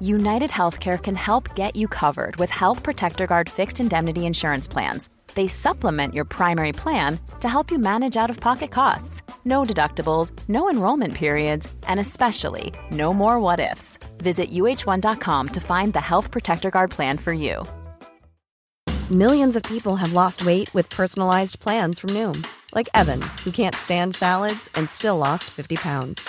United Healthcare can help get you covered with Health Protector Guard fixed indemnity insurance plans they supplement your primary plan to help you manage out of pocket costs. No deductibles, no enrollment periods, and especially no more what ifs. Visit uh1.com to find the Health Protector Guard plan for you. Millions of people have lost weight with personalized plans from Noom, like Evan, who can't stand salads and still lost 50 pounds.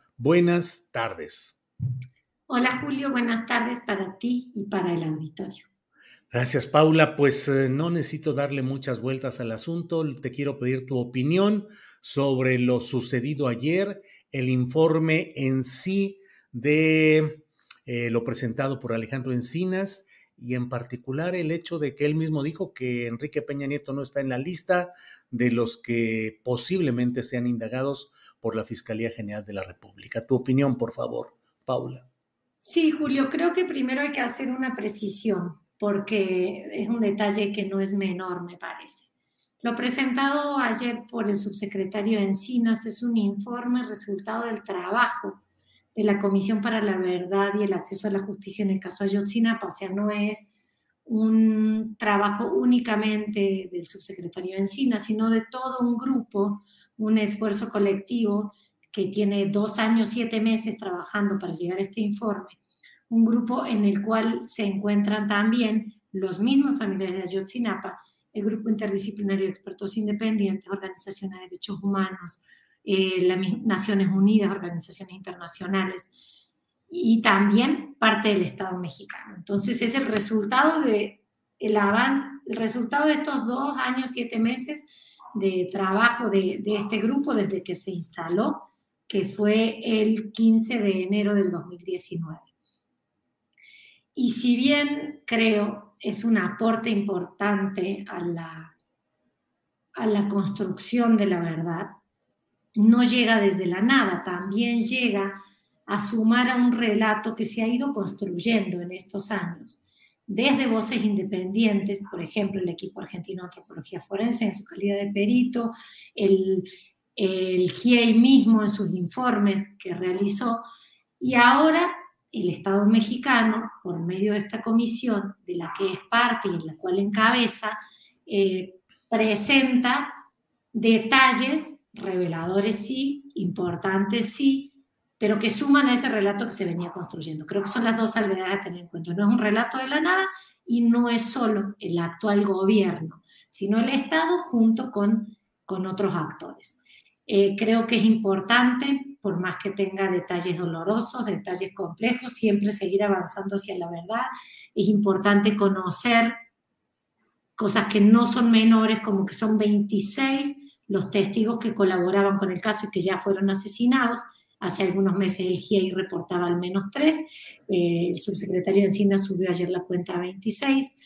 buenas tardes. Hola Julio, buenas tardes para ti y para el auditorio. Gracias, Paula. Pues eh, no necesito darle muchas vueltas al asunto. Te quiero pedir tu opinión sobre lo sucedido ayer, el informe en sí de eh, lo presentado por Alejandro Encinas y en particular el hecho de que él mismo dijo que Enrique Peña Nieto no está en la lista de los que posiblemente sean indagados por la Fiscalía General de la República. Tu opinión, por favor, Paula. Sí, Julio, creo que primero hay que hacer una precisión, porque es un detalle que no es menor, me parece. Lo presentado ayer por el subsecretario Encinas es un informe resultado del trabajo de la Comisión para la Verdad y el Acceso a la Justicia en el caso Ayotzinapa, o sea, no es un trabajo únicamente del subsecretario Encinas, sino de todo un grupo, un esfuerzo colectivo que tiene dos años, siete meses trabajando para llegar a este informe, un grupo en el cual se encuentran también los mismos familiares de Ayotzinapa, el grupo interdisciplinario de expertos independientes, organizaciones de derechos humanos, eh, las Naciones Unidas, organizaciones internacionales y también parte del Estado mexicano. Entonces es el resultado de avance, el resultado de estos dos años, siete meses de trabajo de, de este grupo desde que se instaló que fue el 15 de enero del 2019. Y si bien creo es un aporte importante a la, a la construcción de la verdad, no llega desde la nada, también llega a sumar a un relato que se ha ido construyendo en estos años, desde voces independientes, por ejemplo, el equipo argentino de antropología forense en su calidad de perito, el, GIEI mismo en sus informes que realizó, y ahora el Estado mexicano, por medio de esta comisión de la que es parte y en la cual encabeza, eh, presenta detalles reveladores sí, importantes sí, pero que suman a ese relato que se venía construyendo. Creo que son las dos salvedades a tener en cuenta. No es un relato de la nada y no es solo el actual gobierno, sino el Estado junto con, con otros actores. Eh, creo que es importante, por más que tenga detalles dolorosos, detalles complejos, siempre seguir avanzando hacia la verdad. Es importante conocer cosas que no son menores, como que son 26 los testigos que colaboraban con el caso y que ya fueron asesinados. Hace algunos meses el GIEI reportaba al menos tres. Eh, el subsecretario de subió ayer la cuenta a 26.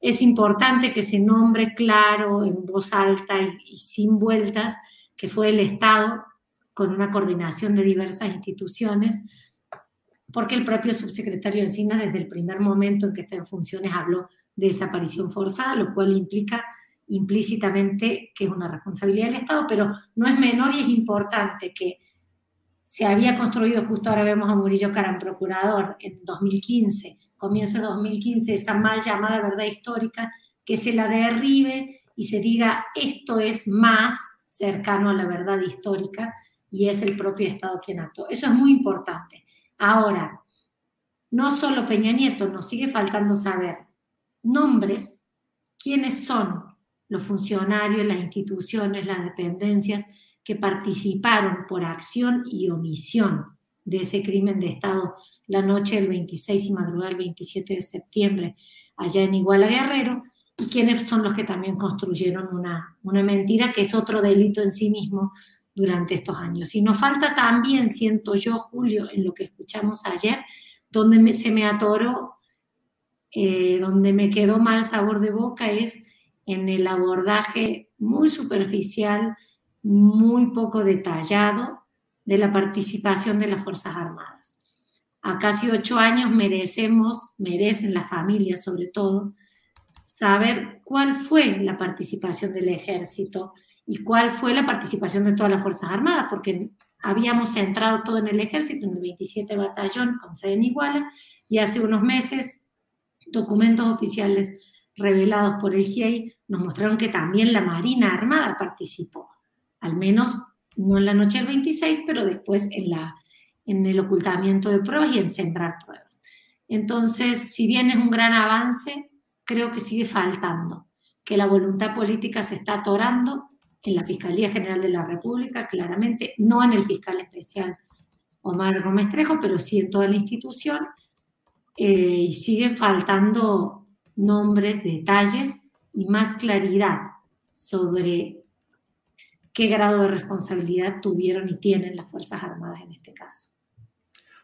Es importante que se nombre claro, en voz alta y sin vueltas, que fue el Estado con una coordinación de diversas instituciones, porque el propio subsecretario Encina desde el primer momento en que está en funciones habló de desaparición forzada, lo cual implica implícitamente que es una responsabilidad del Estado, pero no es menor y es importante que se había construido, justo ahora vemos a Murillo Caram, procurador, en 2015, comienzo de 2015, esa mal llamada verdad histórica, que se la derribe y se diga esto es más cercano a la verdad histórica y es el propio Estado quien actuó. Eso es muy importante. Ahora, no solo Peña Nieto, nos sigue faltando saber nombres, quiénes son los funcionarios, las instituciones, las dependencias que participaron por acción y omisión de ese crimen de Estado la noche del 26 y madrugada del 27 de septiembre allá en Iguala Guerrero, y quienes son los que también construyeron una, una mentira que es otro delito en sí mismo durante estos años. Y nos falta también, siento yo, Julio, en lo que escuchamos ayer, donde se me atoró, eh, donde me quedó mal sabor de boca, es en el abordaje muy superficial, muy poco detallado de la participación de las Fuerzas Armadas. A casi ocho años merecemos, merecen las familias sobre todo, saber cuál fue la participación del ejército y cuál fue la participación de todas las Fuerzas Armadas, porque habíamos centrado todo en el ejército, en el 27 Batallón con sede en Iguala, y hace unos meses documentos oficiales revelados por el GIEI nos mostraron que también la Marina Armada participó, al menos no en la noche del 26, pero después en, la, en el ocultamiento de pruebas y en sembrar pruebas. Entonces, si bien es un gran avance, creo que sigue faltando, que la voluntad política se está atorando en la Fiscalía General de la República, claramente, no en el fiscal especial Omar Gómez Trejo, pero sí en toda la institución, eh, y siguen faltando nombres, detalles y más claridad sobre qué grado de responsabilidad tuvieron y tienen las Fuerzas Armadas en este caso.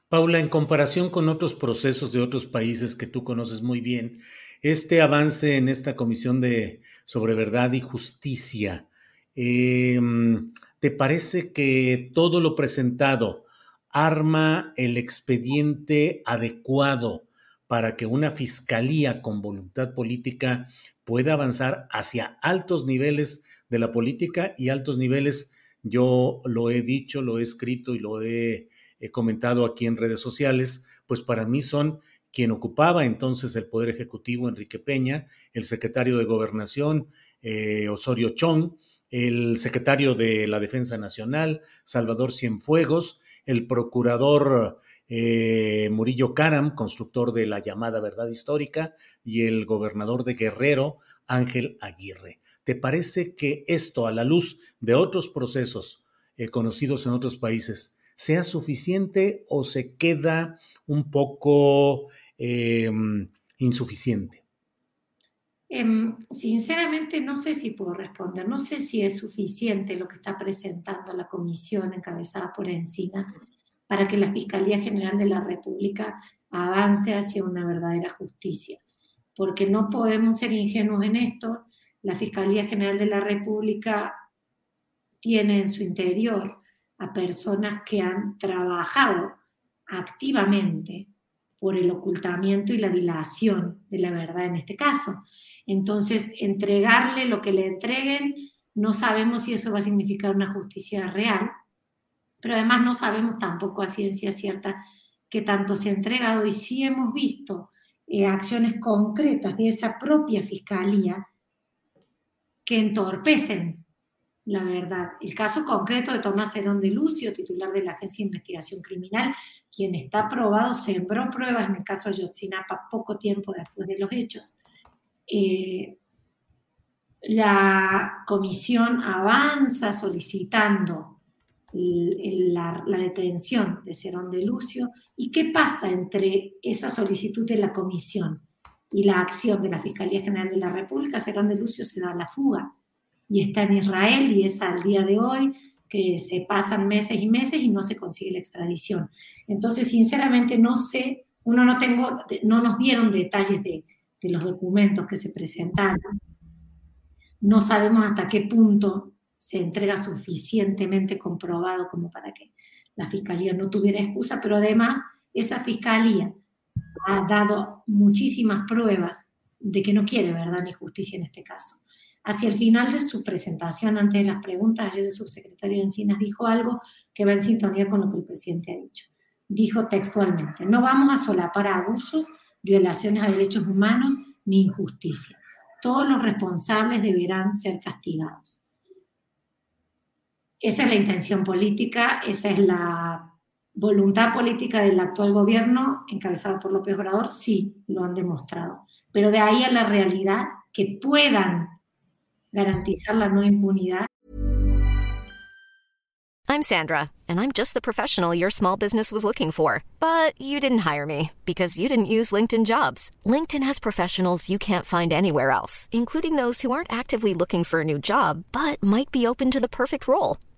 Paula, en comparación con otros procesos de otros países que tú conoces muy bien, este avance en esta Comisión de sobre Verdad y Justicia, Em, ¿Te parece que todo lo presentado arma el expediente adecuado para que una fiscalía con voluntad política pueda avanzar hacia altos niveles de la política y altos niveles, yo lo he dicho, lo he escrito y lo he, comentado aquí en redes sociales, pues para mí son quien ocupaba entonces el Poder Ejecutivo, Enrique Peña, el secretario de Gobernación, eh, Osorio Chong, el secretario de la Defensa Nacional, Salvador Cienfuegos, el procurador eh, Murillo Caram, constructor de la llamada verdad histórica, y el gobernador de Guerrero, Ángel Aguirre. ¿Te parece que esto, a la luz de otros procesos eh, conocidos en otros países, sea suficiente o se queda un poco em, insuficiente? Em, sinceramente no sé si puedo responder, no sé si es suficiente lo que está presentando la comisión encabezada por Encinas para que la Fiscalía General de la República avance hacia una verdadera justicia, porque no podemos ser ingenuos en esto. La Fiscalía General de la República tiene en su interior a personas que han trabajado activamente por el ocultamiento y la dilación de la verdad en este caso. Entonces, entregarle lo que le entreguen, no sabemos si eso va a significar una justicia real, pero además no sabemos tampoco a ciencia cierta qué tanto se ha entregado y sí hemos visto eh, acciones concretas de esa propia fiscalía que entorpecen la verdad. El caso concreto de Tomás Herón de Lucio, titular de la Agencia de Investigación Criminal, quien está probado, sembró pruebas en el caso de Yotzinapa poco tiempo después de los hechos eh, la comisión avanza solicitando la, detención de Cerón de Lucio. ¿Y qué pasa entre esa solicitud de la comisión y la acción de la Fiscalía General de la República? Cerón de Lucio se da la fuga y está en Israel y es al día de hoy que se pasan meses y meses y no se consigue la extradición. Entonces, sinceramente, no sé, uno no tengo, no nos dieron detalles de, de los documentos que se presentaron. No sabemos hasta qué punto se entrega suficientemente comprobado como para que la fiscalía no tuviera excusa, pero además esa fiscalía ha dado muchísimas pruebas de que no quiere verdad ni justicia en este caso. Hacia el final de su presentación, ante las preguntas, ayer el subsecretario de Encinas dijo algo que va en sintonía con lo que el presidente ha dicho. Dijo textualmente, no vamos a solapar abusos violaciones a derechos humanos ni injusticia. Todos los responsables deberán ser castigados. Esa es la intención política, esa es la voluntad política del actual gobierno encabezado por López Obrador, sí, lo han demostrado. Pero de ahí a la realidad que puedan garantizar la no impunidad. I'm Sandra, and I'm just the professional your small business was looking for. But you didn't hire me because you didn't use LinkedIn jobs. LinkedIn has professionals you can't find anywhere else, including those who aren't actively looking for a new job but might be open to the perfect role,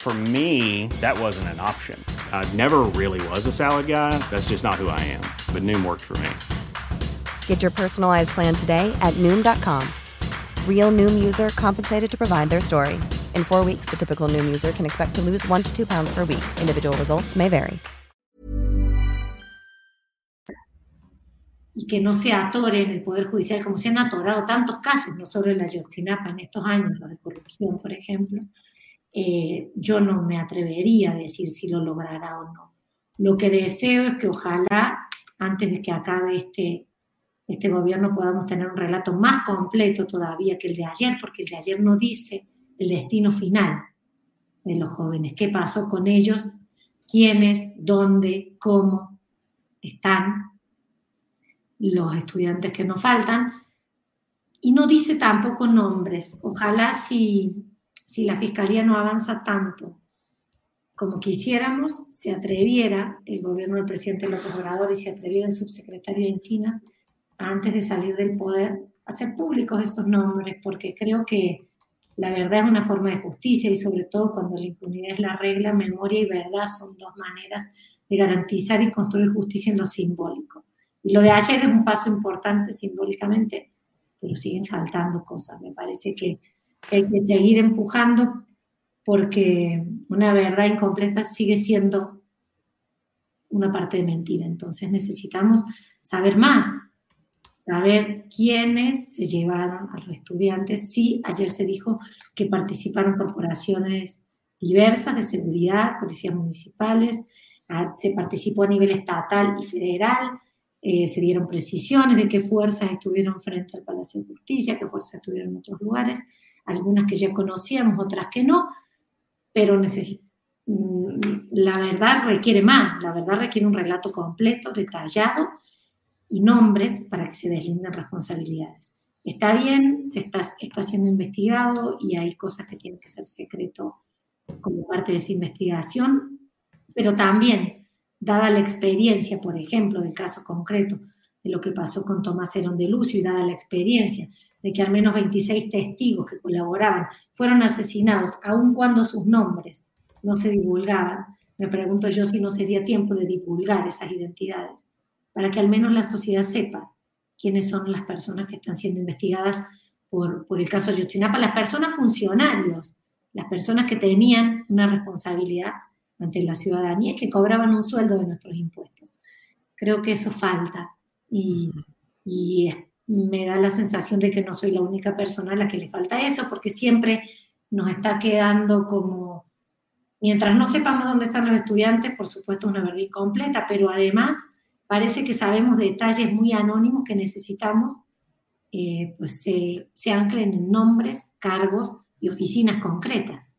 For me, that wasn't an option. I never really was a salad guy. That's just not who I am. But Noom worked for me. Get your personalized plan today at Noom.com. Real Noom user compensated to provide their story. In four weeks, the typical Noom user can expect to lose one to two pounds per week. Individual results may vary. y que no se atore en el Poder Judicial, como se han atorado tantos casos, no solo en la Yotzinapa en estos años, los de corrupción, por ejemplo, eh, yo no me atrevería a decir si lo logrará o no. Lo que deseo es que ojalá, antes de que acabe este, este gobierno, podamos tener un relato más completo todavía que el de ayer, porque el de ayer no dice el destino final de los jóvenes, qué pasó con ellos, quiénes, dónde, cómo están los estudiantes que nos faltan, y no dice tampoco nombres. Ojalá si si la Fiscalía no avanza tanto como quisiéramos, se atreviera el gobierno del presidente López Obrador y se atreviera el subsecretario Encinas antes de salir del poder a hacer públicos esos nombres, porque creo que la verdad es una forma de justicia y sobre todo cuando la impunidad es la regla, memoria y verdad son dos maneras de garantizar y construir justicia en lo simbólico. Y lo de ayer es un paso importante simbólicamente, pero siguen faltando cosas. Me parece que hay que seguir empujando porque una verdad incompleta sigue siendo una parte de mentira. Entonces necesitamos saber más, saber quiénes se llevaron a los estudiantes. Sí, ayer se dijo que participaron corporaciones diversas de seguridad, policías municipales, se participó a nivel estatal y federal, eh, se dieron precisiones de qué fuerzas estuvieron frente al Palacio de Justicia, qué fuerzas estuvieron en otros lugares algunas que ya conocíamos, otras que no, pero mm, la verdad requiere más, la verdad requiere un relato completo, detallado y nombres para que se deslinden responsabilidades. Está bien, se está, está siendo investigado y hay cosas que tienen que ser secreto como parte de esa investigación, pero también, dada la experiencia, por ejemplo, del caso concreto de lo que pasó con Tomás Herón de Lucio y dada la experiencia de que al menos 26 testigos que colaboraban fueron asesinados, aun cuando sus nombres no se divulgaban, me pregunto yo si no sería tiempo de divulgar esas identidades, para que al menos la sociedad sepa quiénes son las personas que están siendo investigadas por, por el caso Ayotzinapa, las personas funcionarios, las personas que tenían una responsabilidad ante la ciudadanía y que cobraban un sueldo de nuestros impuestos. Creo que eso falta y, y me da la sensación de que no soy la única persona a la que le falta eso, porque siempre nos está quedando como, mientras no sepamos dónde están los estudiantes, por supuesto una verdad incompleta, pero además parece que sabemos detalles muy anónimos que necesitamos, eh, pues se, se anclen en nombres, cargos y oficinas concretas.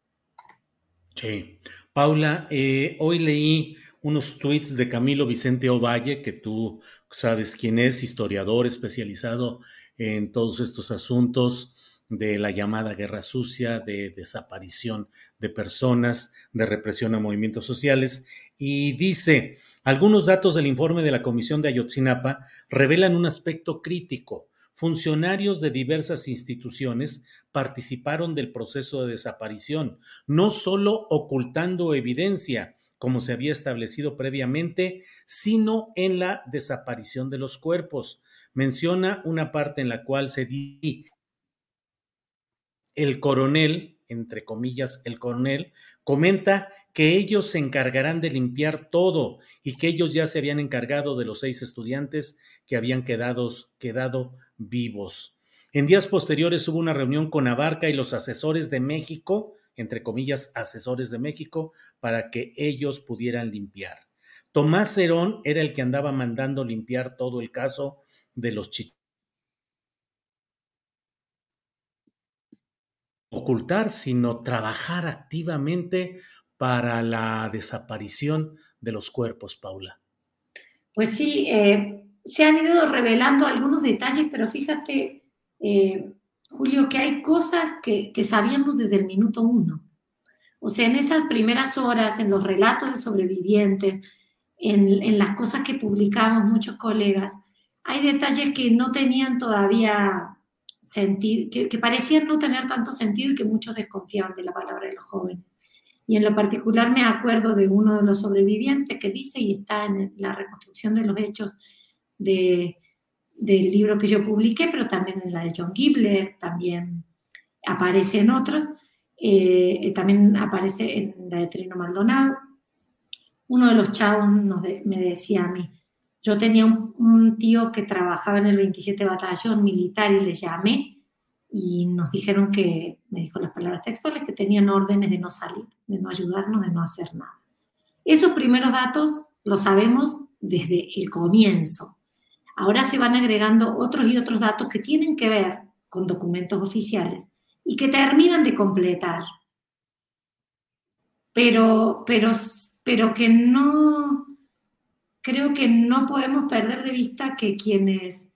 Sí. Paula, eh, hoy leí unos tweets de Camilo Vicente Ovalle, que tú sabes quién es, historiador especializado en todos estos asuntos de la llamada guerra sucia, de desaparición de personas, de represión a movimientos sociales, y dice, algunos datos del informe de la Comisión de Ayotzinapa revelan un aspecto crítico. Funcionarios de diversas instituciones participaron del proceso de desaparición, no solo ocultando evidencia, como se había establecido previamente, sino en la desaparición de los cuerpos. Menciona una parte en la cual se di el coronel, entre comillas, el coronel, comenta que ellos se encargarán de limpiar todo y que ellos ya se habían encargado de los seis estudiantes que habían quedado, quedado vivos. En días posteriores hubo una reunión con Abarca y los asesores de México, entre comillas, asesores de México, para que ellos pudieran limpiar. Tomás Cerón era el que andaba mandando limpiar todo el caso de los chicos. ocultar, sino trabajar activamente para la desaparición de los cuerpos, Paula. Pues sí, eh, se han ido revelando algunos detalles, pero fíjate, eh, Julio, que hay cosas que, sabíamos desde el minuto uno. O sea, en esas primeras horas, en los relatos de sobrevivientes, en, las cosas que publicamos muchos colegas, hay detalles que no tenían todavía sentido, que, que, parecían no tener tanto sentido y que muchos desconfiaban de la palabra de los jóvenes. Y en lo particular me acuerdo de uno de los sobrevivientes que dice, y está en la reconstrucción de los hechos de, del libro que yo publiqué, pero también en la de John Gibler, también aparece en otros, eh, eh, también aparece en la de Trino Maldonado. Uno de los chavos me decía a mí, yo tenía un, tío que trabajaba en el 27 Batallón Militar y le llamé y nos dijeron que, me dijo las palabras textuales, que tenían órdenes de no salir, de no ayudarnos, de no hacer nada. Esos primeros datos los sabemos desde el comienzo, Ahora se van agregando otros y otros datos que tienen que ver con documentos oficiales y que terminan de completar, pero, pero, pero que no, creo que no podemos perder de vista que quienes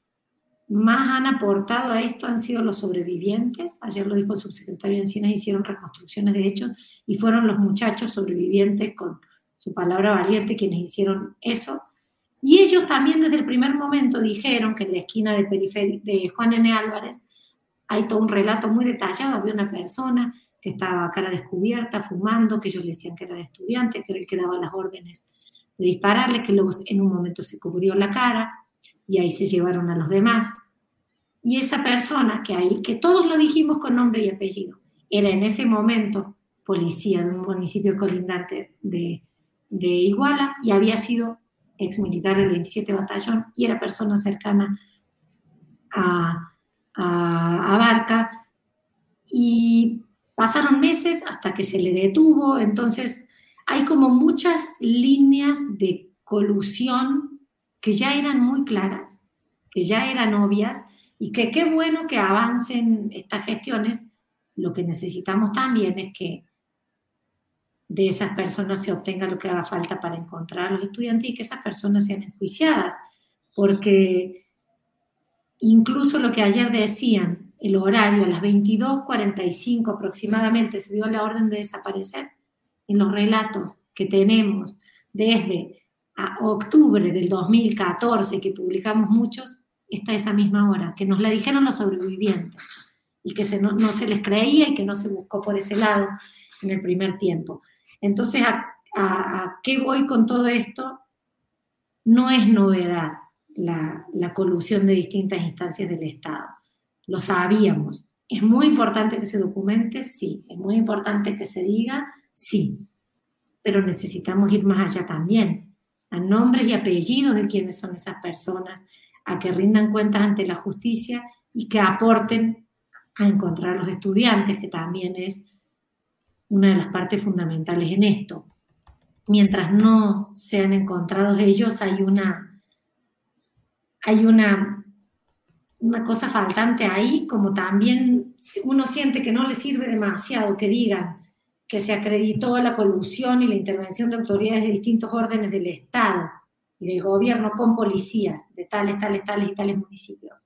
más han aportado a esto han sido los sobrevivientes. Ayer lo dijo el subsecretario de Encinas, hicieron reconstrucciones de hechos y fueron los muchachos sobrevivientes con su palabra valiente quienes hicieron eso. Y ellos también desde el primer momento dijeron que en la esquina de, de Juan N. Álvarez hay todo un relato muy detallado. Había una persona que estaba a cara descubierta, fumando, que ellos le decían que era estudiante, que era el que daba las órdenes de dispararle, que luego en un momento se cubrió la cara y ahí se llevaron a los demás. Y esa persona que ahí, que todos lo dijimos con nombre y apellido, era en ese momento policía de un municipio colindante de, de Iguala y había sido ex militar del 27 Batallón y era persona cercana a, a, Barca. Y pasaron meses hasta que se le detuvo, entonces hay como muchas líneas de colusión que ya eran muy claras, que ya eran obvias y que qué bueno que avancen estas gestiones. Lo que necesitamos también es que de esas personas se obtenga lo que haga falta para encontrar a los estudiantes y que esas personas sean enjuiciadas, porque incluso lo que ayer decían, el horario a las 22.45 aproximadamente se dio la orden de desaparecer, en los relatos que tenemos desde octubre del 2014, que publicamos muchos, está esa misma hora, que nos la dijeron los sobrevivientes y que no, no se les creía y que no se buscó por ese lado en el primer tiempo. Entonces, ¿a, qué voy con todo esto? No es novedad la, la colusión de distintas instancias del Estado. Lo sabíamos. ¿Es muy importante que se documente? Sí. ¿Es muy importante que se diga? Sí. Pero necesitamos ir más allá también, a nombres y apellidos de quiénes son esas personas, a que rindan cuentas ante la justicia y que aporten a encontrar a los estudiantes, que también es una de las partes fundamentales en esto. Mientras no sean encontrados ellos, hay una, hay una, una cosa faltante ahí, como también uno siente que no le sirve demasiado que digan que se acreditó la colusión y la intervención de autoridades de distintos órdenes del Estado y del gobierno con policías de tales, tales, tales y tales municipios.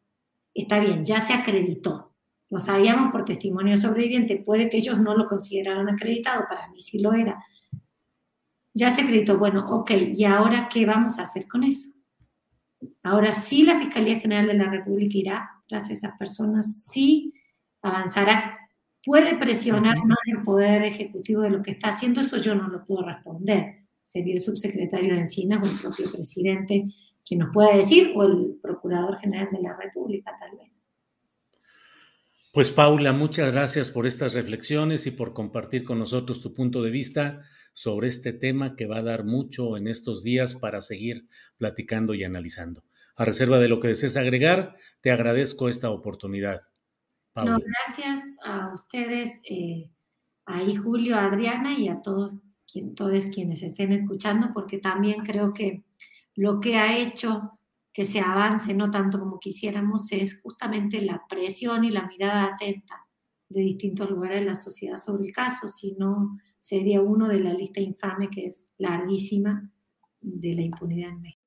Está bien, ya se acreditó. Lo sabíamos por testimonio sobreviviente. Puede que ellos no lo consideraran acreditado, para mí sí lo era. Ya se acreditó. Bueno, ok, ¿y ahora qué vamos a hacer con eso? Ahora sí la Fiscalía General de la República irá tras esas personas, sí avanzará, puede presionar más el Poder Ejecutivo de lo que está haciendo, eso yo no lo puedo responder. Sería el subsecretario de Encinas o el propio presidente quien nos pueda decir, o el Procurador General de la República tal vez. Pues Paula, muchas gracias por estas reflexiones y por compartir con nosotros tu punto de vista sobre este tema que va a dar mucho en estos días para seguir platicando y analizando. A reserva de lo que desees agregar, te agradezco esta oportunidad. No, gracias a ustedes, eh, ahí Julio, Adriana y a todos, quien, todos quienes estén escuchando, porque también creo que lo que ha hecho que se avance no tanto como quisiéramos es justamente la presión y la mirada atenta de distintos lugares de la sociedad sobre el caso, si no sería uno de la lista infame que es larguísima de la impunidad en México.